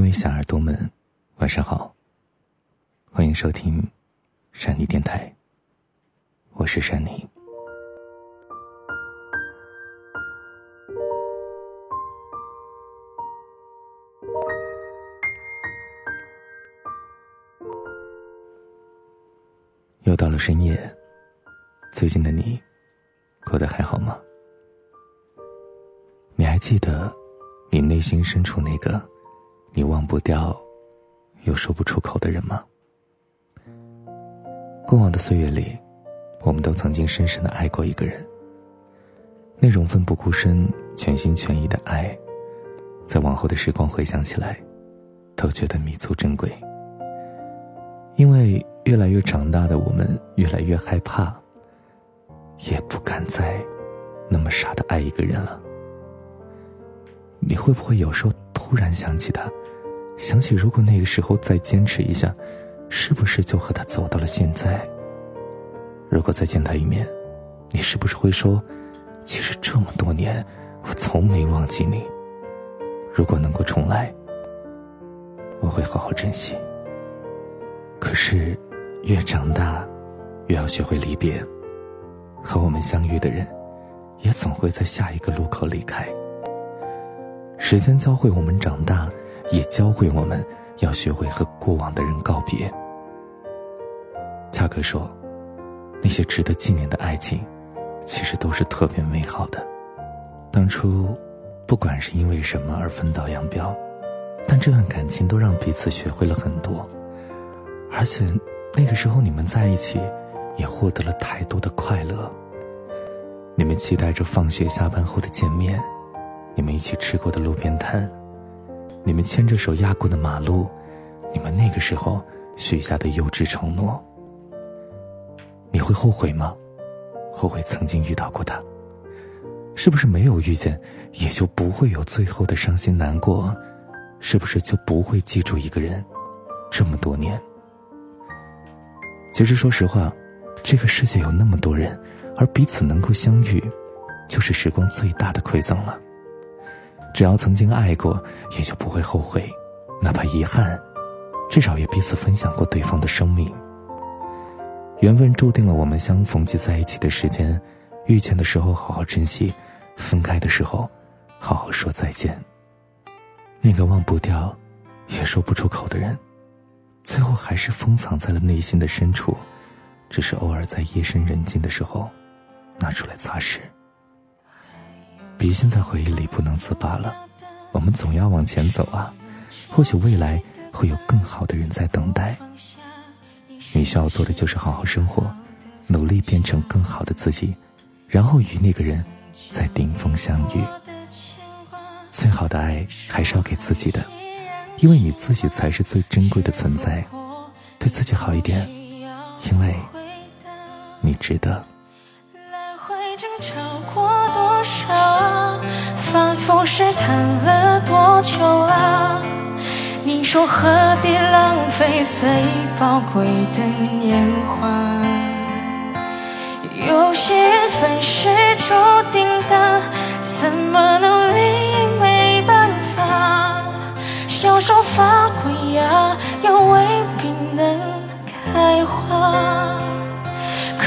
各位小耳朵们，晚上好，欢迎收听山妮电台，我是山妮。又到了深夜，最近的你过得还好吗？你还记得你内心深处那个你忘不掉又说不出口的人吗？过往的岁月里，我们都曾经深深的爱过一个人。那种奋不顾身、全心全意的爱，在往后的时光回想起来，都觉得弥足珍贵。因为越来越长大的我们，越来越害怕，也不敢再那么傻的爱一个人了。你会不会有时候突然想起他，想起如果那个时候再坚持一下，是不是就和他走到了现在？如果再见他一面，你是不是会说，其实这么多年，我从没忘记你。如果能够重来，我会好好珍惜。可是，越长大，越要学会离别，和我们相遇的人，也总会在下一个路口离开。时间教会我们长大，也教会我们要学会和过往的人告别。恰克说，那些值得纪念的爱情，其实都是特别美好的。当初，不管是因为什么而分道扬镳，但这段感情都让彼此学会了很多。而且，那个时候你们在一起，也获得了太多的快乐。你们期待着放学下班后的见面。你们一起吃过的路边摊，你们牵着手压过的马路，你们那个时候许下的幼稚承诺，你会后悔吗？后悔曾经遇到过他？是不是没有遇见，也就不会有最后的伤心难过？是不是就不会记住一个人这么多年？其实，说实话，这个世界有那么多人，而彼此能够相遇，就是时光最大的馈赠了。只要曾经爱过，也就不会后悔，哪怕遗憾，至少也彼此分享过对方的生命。缘分注定了我们相逢及在一起的时间，遇见的时候好好珍惜，分开的时候，好好说再见。那个忘不掉，也说不出口的人，最后还是封藏在了内心的深处，只是偶尔在夜深人静的时候，拿出来擦拭。别陷在回忆里不能自拔了，我们总要往前走啊！或许未来会有更好的人在等待。你需要做的就是好好生活，努力变成更好的自己，然后与那个人在顶峰相遇。最好的爱还是要给自己的，因为你自己才是最珍贵的存在。对自己好一点，因为你值得。反复试探了多久了？你说何必浪费最宝贵的年华？有些缘分是注定的，怎么努力也没办法？小手发过芽，又未必能开花。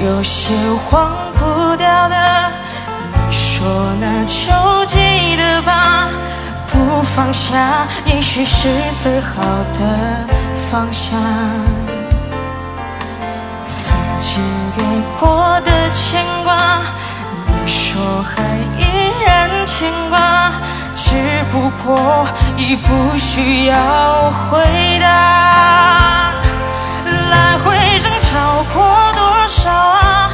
有些忘不掉的，你说那就记得吧。不放下，也许是最好的放下。曾经给过的牵挂，你说还依然牵挂，只不过已不需要回答。来回争吵过多少啊？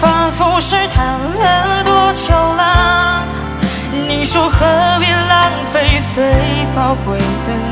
反复试探了多久了？你说何必浪费最宝贵的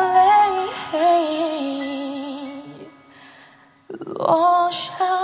我想